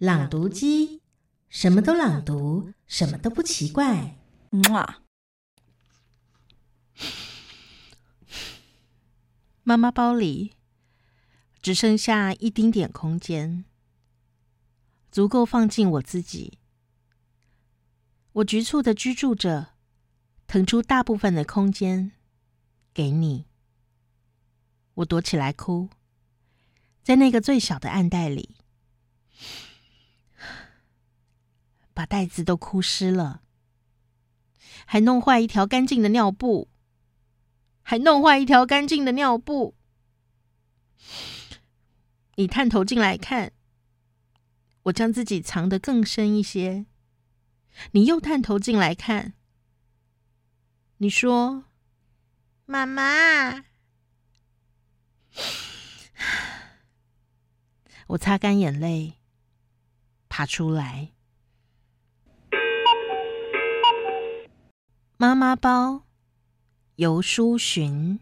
朗读机，什么都朗读，什么都不奇怪。妈妈包里只剩下一丁点空间，足够放进我自己。我局促的居住着，腾出大部分的空间给你。我躲起来哭，在那个最小的暗袋里，把袋子都哭湿了，还弄坏一条干净的尿布，还弄坏一条干净的尿布。你探头进来看，我将自己藏得更深一些。你又探头进来看，你说：“妈妈。”我擦干眼泪，爬出来。妈妈包，游书寻。